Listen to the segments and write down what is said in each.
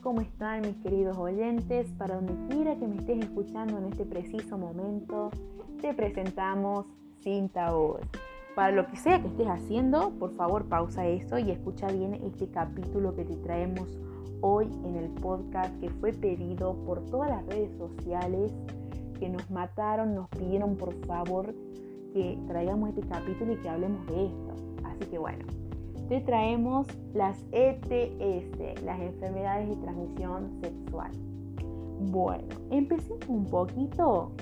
¿cómo están mis queridos oyentes? Para donde quiera que me estés escuchando en este preciso momento, te presentamos Cinta Voz. Para lo que sea que estés haciendo, por favor pausa eso y escucha bien este capítulo que te traemos hoy en el podcast que fue pedido por todas las redes sociales que nos mataron, nos pidieron por favor que traigamos este capítulo y que hablemos de esto. Así que bueno, te traemos las ETS, las enfermedades de transmisión sexual. Bueno, empecemos un poquito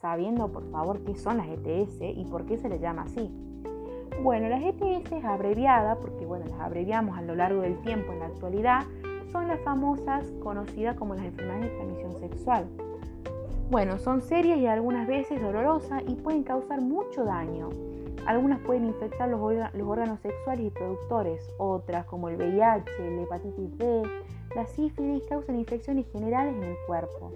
sabiendo por favor qué son las ETS y por qué se les llama así. Bueno, las ETS es abreviada, porque bueno, las abreviamos a lo largo del tiempo en la actualidad, son las famosas conocidas como las enfermedades de transmisión sexual. Bueno, son serias y algunas veces dolorosas y pueden causar mucho daño. Algunas pueden infectar los, órganos sexuales y productores, otras como el VIH, la hepatitis B, la sífilis causan infecciones generales en el cuerpo.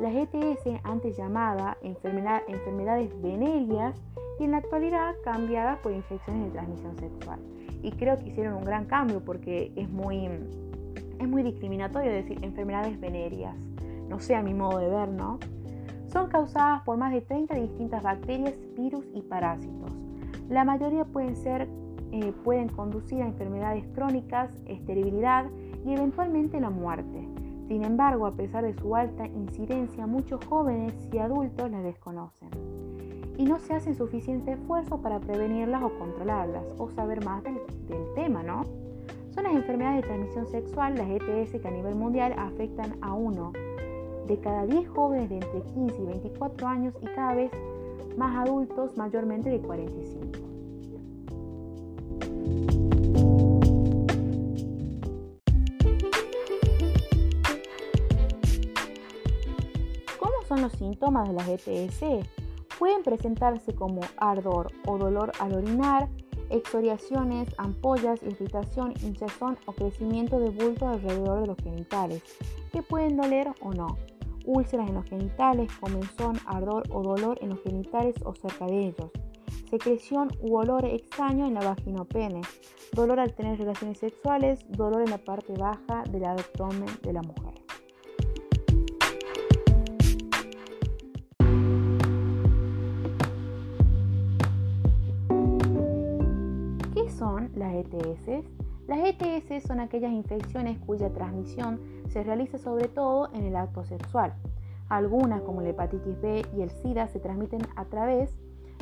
Las ETS, antes llamadas enfermedades venéreas, y en la actualidad cambiadas por infecciones de transmisión sexual. Y creo que hicieron un gran cambio porque es muy, es muy discriminatorio decir enfermedades venéreas. No sé a mi modo de ver, ¿no? Son causadas por más de 30 distintas bacterias, virus y parásitos. La mayoría pueden, ser, eh, pueden conducir a enfermedades crónicas, esterilidad y eventualmente la muerte. Sin embargo, a pesar de su alta incidencia, muchos jóvenes y adultos las desconocen y no se hace suficiente esfuerzo para prevenirlas o controlarlas o saber más del, del, tema, ¿no? Son las enfermedades de transmisión sexual, las ETS, que a nivel mundial afectan a uno de cada 10 jóvenes de entre 15 y 24 años y cada vez más adultos mayormente de 45. ¿Cómo son los síntomas de las ETS? Pueden presentarse como ardor o dolor al orinar, exoriaciones, ampollas, irritación, hinchazón o crecimiento de bulto alrededor de los genitales, que pueden doler o no úlceras en los genitales, comenzón, ardor o dolor en los genitales o cerca de ellos, secreción u olor extraño en la vagina o pene, dolor al tener relaciones sexuales, dolor en la parte baja del abdomen de la mujer. ¿Qué son las ETS? Las ETS son aquellas infecciones cuya transmisión se realiza sobre todo en el acto sexual. Algunas, como la hepatitis B y el SIDA, se transmiten a través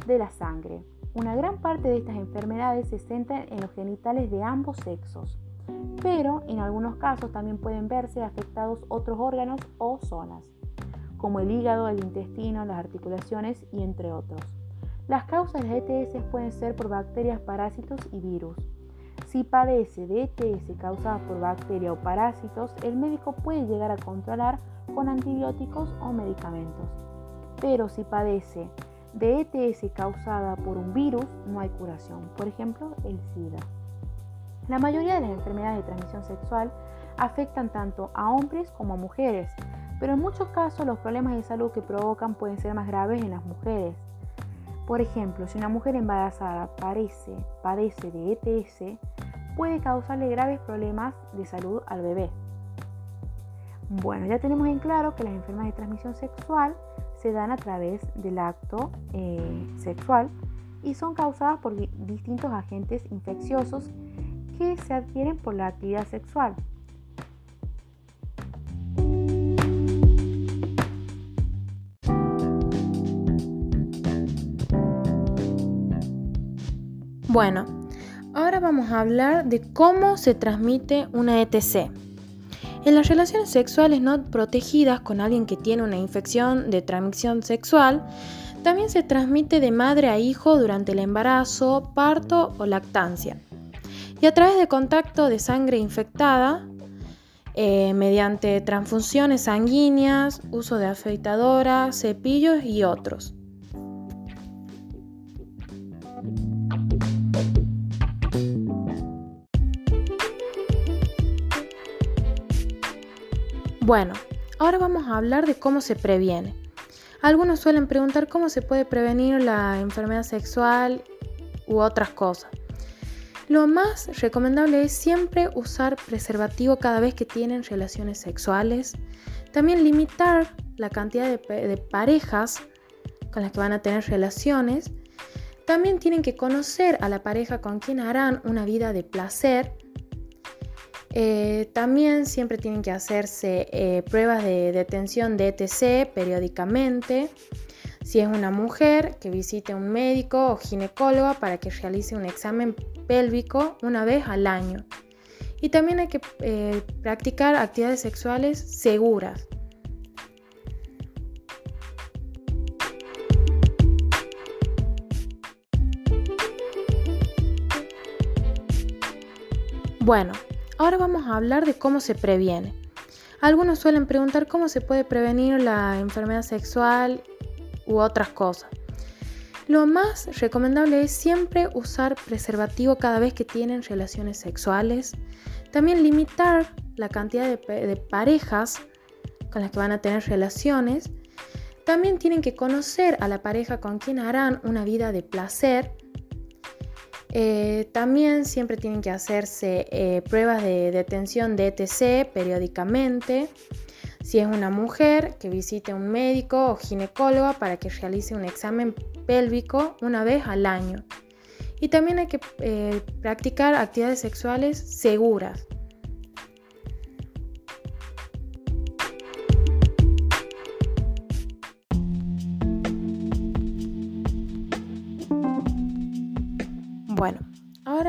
de la sangre. Una gran parte de estas enfermedades se centran en los genitales de ambos sexos, pero en algunos casos también pueden verse afectados otros órganos o zonas, como el hígado, el intestino, las articulaciones y entre otros. Las causas de ETS pueden ser por bacterias, parásitos y virus. Si padece de ETS causada por bacterias o parásitos, el médico puede llegar a controlar con antibióticos o medicamentos. Pero si padece de ETS causada por un virus, no hay curación, por ejemplo, el SIDA. La mayoría de las enfermedades de transmisión sexual afectan tanto a hombres como a mujeres, pero en muchos casos los problemas de salud que provocan pueden ser más graves en las mujeres. Por ejemplo, si una mujer embarazada padece de ETS, puede causarle graves problemas de salud al bebé. Bueno, ya tenemos en claro que las enfermedades de transmisión sexual se dan a través del acto eh, sexual y son causadas por distintos agentes infecciosos que se adquieren por la actividad sexual. Bueno, ahora vamos a hablar de cómo se transmite una ETC. En las relaciones sexuales no protegidas con alguien que tiene una infección de transmisión sexual, también se transmite de madre a hijo durante el embarazo, parto o lactancia. Y a través de contacto de sangre infectada, eh, mediante transfusiones sanguíneas, uso de afeitadoras, cepillos y otros. Bueno, ahora vamos a hablar de cómo se previene. Algunos suelen preguntar cómo se puede prevenir la enfermedad sexual u otras cosas. Lo más recomendable es siempre usar preservativo cada vez que tienen relaciones sexuales. También limitar la cantidad de, parejas con las que van a tener relaciones. También tienen que conocer a la pareja con quien harán una vida de placer. Eh, también siempre tienen que hacerse eh, pruebas de detención de ETC periódicamente. Si es una mujer, que visite un médico o ginecóloga para que realice un examen pélvico una vez al año. Y también hay que eh, practicar actividades sexuales seguras. Bueno, ahora vamos a hablar de cómo se previene. Algunos suelen preguntar cómo se puede prevenir la enfermedad sexual u otras cosas. Lo más recomendable es siempre usar preservativo cada vez que tienen relaciones sexuales. También limitar la cantidad de, parejas con las que van a tener relaciones. También tienen que conocer a la pareja con quien harán una vida de placer. Eh, también siempre tienen que hacerse eh, pruebas de detención de ETC periódicamente. Si es una mujer, que visite un médico o ginecóloga para que realice un examen pélvico una vez al año. Y también hay que eh, practicar actividades sexuales seguras.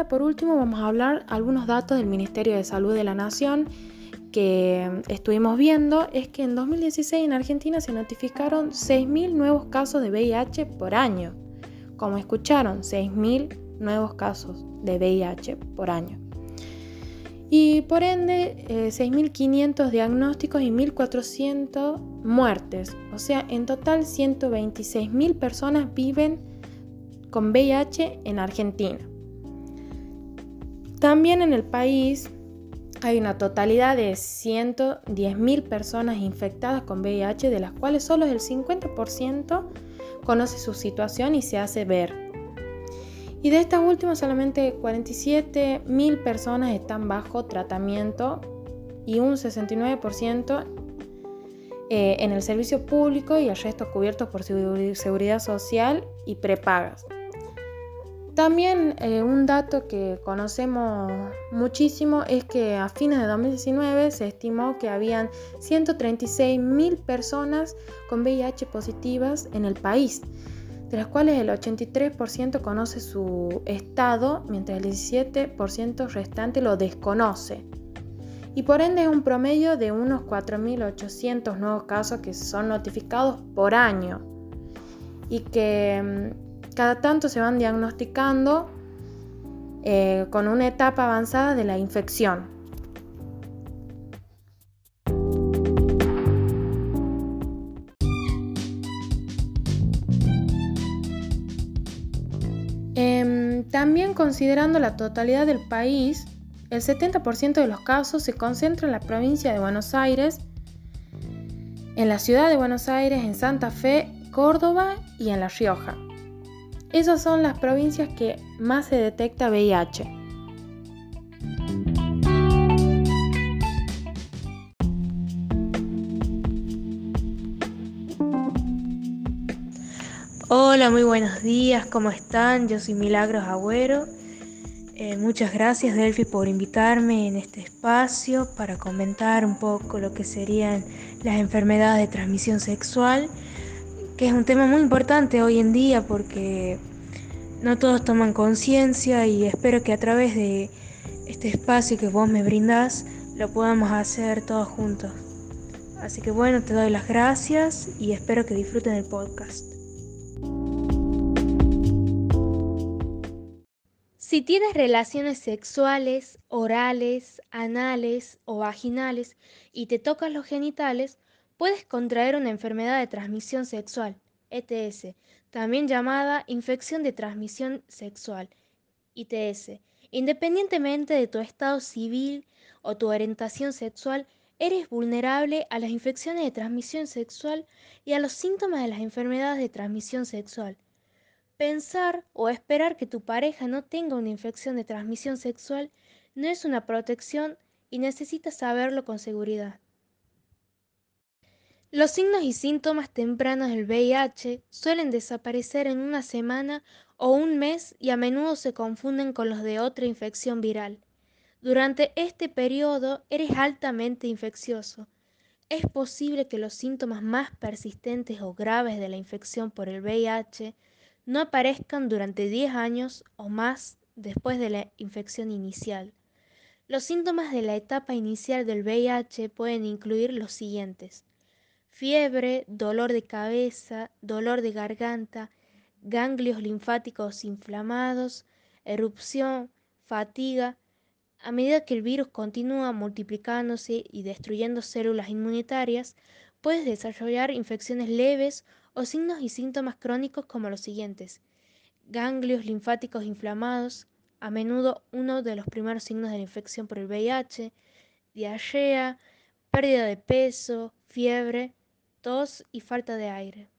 Por último vamos a hablar algunos datos del Ministerio de Salud de la Nación que estuvimos viendo es que en 2016 en Argentina se notificaron 6.000 nuevos casos de VIH por año. Como escucharon, 6.000 nuevos casos de VIH por año. Y por ende, 6.500 eh, diagnósticos y 1.400 muertes. O sea, en total 126.000 personas viven con VIH en Argentina. También en el país hay una totalidad de 110.000 personas infectadas con VIH, de las cuales solo el 50% conoce su situación y se hace ver. Y de estas últimas solamente 47.000 personas están bajo tratamiento y un 69% eh, en el servicio público y el resto cubiertos por seguridad social y prepagas. También eh, un dato que conocemos muchísimo es que a fines de 2019 se estimó que habían 136 mil personas con VIH positivas en el país, de las cuales el 83% conoce su estado, mientras el 17% restante lo desconoce. Y por ende es un promedio de unos 4.800 nuevos casos que son notificados por año. Y que mm, cada tanto se van diagnosticando eh, con una etapa avanzada de la infección. Em, también considerando la totalidad del país, el 70% de los casos se concentra en la provincia de Buenos Aires, en la ciudad de Buenos Aires, en Santa Fe, Córdoba y en La Rioja. Esas son las provincias que más se detecta VIH. Hola, muy buenos días, ¿cómo están? Yo soy Milagros Agüero. Eh, muchas gracias Delphi por invitarme en este espacio para comentar un poco lo que serían las enfermedades de transmisión sexual es un tema muy importante hoy en día porque no todos toman conciencia y espero que a través de este espacio que vos me brindás lo podamos hacer todos juntos. Así que bueno, te doy las gracias y espero que disfruten el podcast. Si tienes relaciones sexuales, orales, anales o vaginales y te tocas los genitales, puedes contraer una enfermedad de transmisión sexual, ETS, también llamada infección de transmisión sexual, ITS. Independientemente de tu estado civil o tu orientación sexual, eres vulnerable a las infecciones de transmisión sexual y a los síntomas de las enfermedades de transmisión sexual. Pensar o esperar que tu pareja no tenga una infección de transmisión sexual no es una protección y necesitas saberlo con seguridad. Los signos y síntomas tempranos del VIH suelen desaparecer en una semana o un mes y a menudo se confunden con los de otra infección viral. Durante este periodo eres altamente infeccioso. Es posible que los síntomas más persistentes o graves de la infección por el VIH no aparezcan durante 10 años o más después de la infección inicial. Los síntomas de la etapa inicial del VIH pueden incluir los siguientes. Fiebre, dolor de cabeza, dolor de garganta, ganglios linfáticos inflamados, erupción, fatiga. A medida que el virus continúa multiplicándose y destruyendo células inmunitarias, puedes desarrollar infecciones leves o signos y síntomas crónicos como los siguientes. Ganglios linfáticos inflamados, a menudo uno de los primeros signos de la infección por el VIH, diarrea, pérdida de peso, fiebre, tos y falta de aire.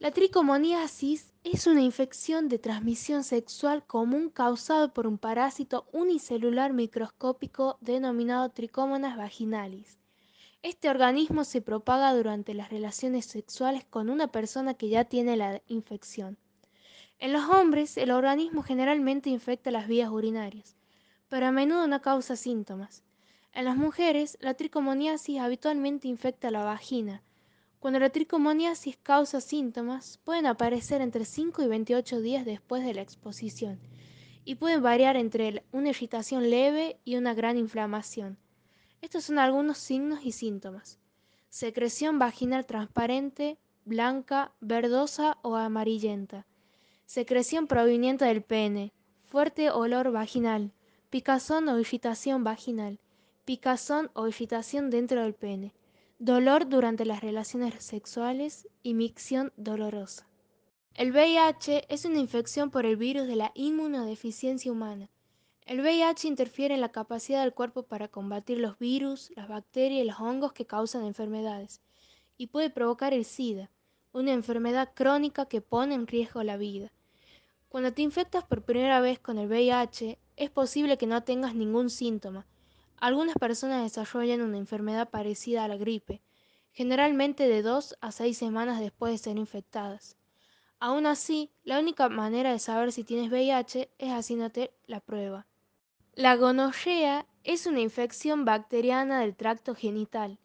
La tricomoniasis es una infección de transmisión sexual común causada por un parásito unicelular microscópico denominado Trichomonas vaginalis. Este organismo se propaga durante las relaciones sexuales con una persona que ya tiene la infección. En los hombres, el organismo generalmente infecta las vías urinarias, pero a menudo no causa síntomas. En las mujeres, la tricomoniasis habitualmente infecta la vagina. Cuando la tricomoniasis causa síntomas, pueden aparecer entre 5 y 28 días después de la exposición y pueden variar entre una irritación leve y una gran inflamación. Estos son algunos signos y síntomas. Secreción vaginal transparente, blanca, verdosa o amarillenta. Secreción proveniente del pene. Fuerte olor vaginal. Picazón o irritación vaginal. Picazón o irritación dentro del pene. Dolor durante las relaciones sexuales y micción dolorosa. El VIH es una infección por el virus de la inmunodeficiencia humana. El VIH interfiere en la capacidad del cuerpo para combatir los virus, las bacterias y los hongos que causan enfermedades y puede provocar el SIDA, una enfermedad crónica que pone en riesgo la vida. Cuando te infectas por primera vez con el VIH, es posible que no tengas ningún síntoma. Algunas personas desarrollan una enfermedad parecida a la gripe, generalmente de 2 a 6 semanas después de ser infectadas. Aún así, la única manera de saber si tienes VIH es haciéndote la prueba. La gonorrea es una infección bacteriana del tracto genital.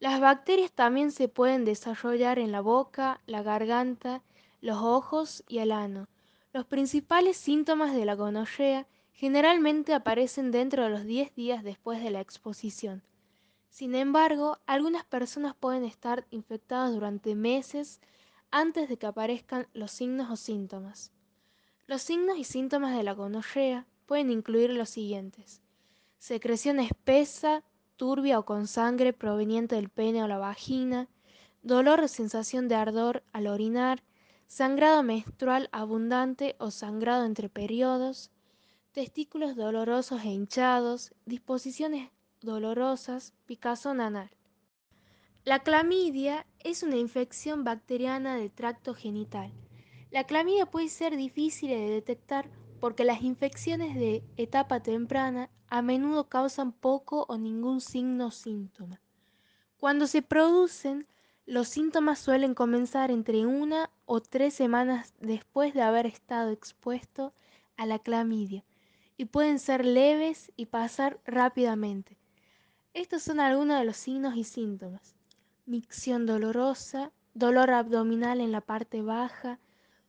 Las bacterias también se pueden desarrollar en la boca, la garganta, los ojos y el ano. Los principales síntomas de la gonorrea generalmente aparecen dentro de los 10 días después de la exposición. Sin embargo, algunas personas pueden estar infectadas durante meses antes de que aparezcan los signos o síntomas. Los signos y síntomas de la gonorrea pueden incluir los siguientes. Secreción espesa, turbia o con sangre proveniente del pene o la vagina, dolor o sensación de ardor al orinar, sangrado menstrual abundante o sangrado entre periodos, testículos dolorosos e hinchados, disposiciones dolorosas, picazón anal. La clamidia es una infección bacteriana del tracto genital. La clamidia puede ser difícil de detectar porque las infecciones de etapa temprana a menudo causan poco o ningún signo síntoma. Cuando se producen, los síntomas suelen comenzar entre una o tres semanas después de haber estado expuesto a la clamidia y pueden ser leves y pasar rápidamente. Estos son algunos de los signos y síntomas. Micción dolorosa, dolor abdominal en la parte baja,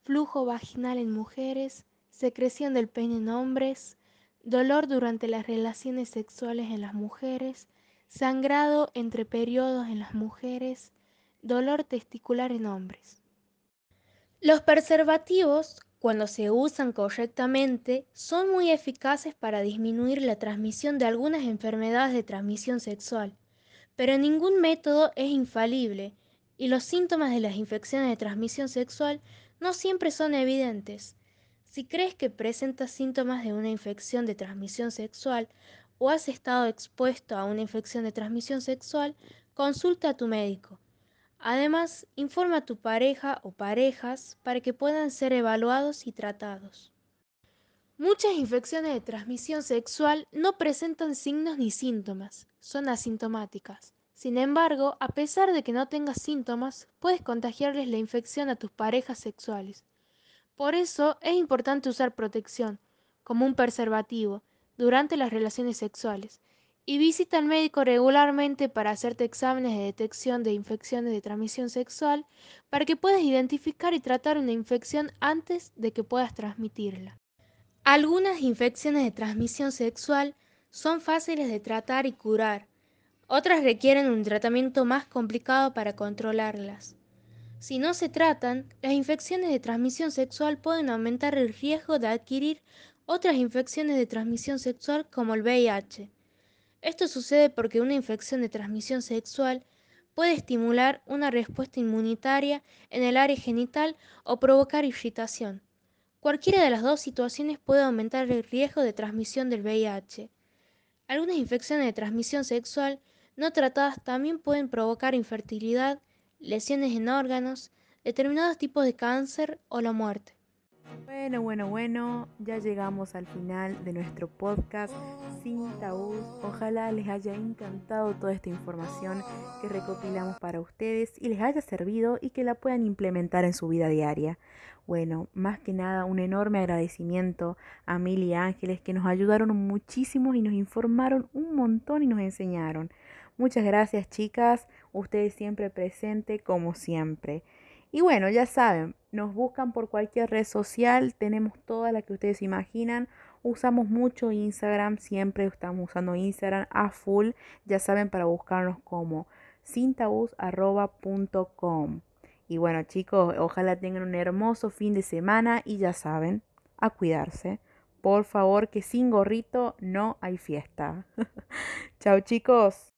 flujo vaginal en mujeres, secreción del pene en hombres, dolor durante las relaciones sexuales en las mujeres, sangrado entre periodos en las mujeres, dolor testicular en hombres. Los preservativos, cuando se usan correctamente, son muy eficaces para disminuir la transmisión de algunas enfermedades de transmisión sexual, pero ningún método es infalible y los síntomas de las infecciones de transmisión sexual no siempre son evidentes. Si crees que presentas síntomas de una infección de transmisión sexual o has estado expuesto a una infección de transmisión sexual, consulta a tu médico. Además, informa a tu pareja o parejas para que puedan ser evaluados y tratados. Muchas infecciones de transmisión sexual no presentan signos ni síntomas, son asintomáticas. Sin embargo, a pesar de que no tengas síntomas, puedes contagiarles la infección a tus parejas sexuales. Por eso es importante usar protección, como un preservativo, durante las relaciones sexuales. Y visita al médico regularmente para hacerte exámenes de detección de infecciones de transmisión sexual para que puedas identificar y tratar una infección antes de que puedas transmitirla. Algunas infecciones de transmisión sexual son fáciles de tratar y curar. Otras requieren un tratamiento más complicado para controlarlas. Si no se tratan, las infecciones de transmisión sexual pueden aumentar el riesgo de adquirir otras infecciones de transmisión sexual como el VIH. Esto sucede porque una infección de transmisión sexual puede estimular una respuesta inmunitaria en el área genital o provocar irritación. Cualquiera de las dos situaciones puede aumentar el riesgo de transmisión del VIH. Algunas infecciones de transmisión sexual no tratadas también pueden provocar infertilidad, lesiones en órganos, determinados tipos de cáncer o la muerte. Bueno, bueno, bueno, ya llegamos al final de nuestro podcast sin tabús. Ojalá les haya encantado toda esta información que recopilamos para ustedes y les haya servido y que la puedan implementar en su vida diaria. Bueno, más que nada un enorme agradecimiento a Mil y Ángeles que nos ayudaron muchísimo y nos informaron un montón y nos enseñaron. Muchas gracias chicas, ustedes siempre presentes como siempre. Y bueno, ya saben, nos buscan por cualquier red social, tenemos todas las que ustedes imaginan. Usamos mucho Instagram, siempre estamos usando Instagram a full, ya saben, para buscarnos como cintabus.com. Y bueno chicos, ojalá tengan un hermoso fin de semana y ya saben, a cuidarse. Por favor, que sin gorrito no hay fiesta. Chao chicos.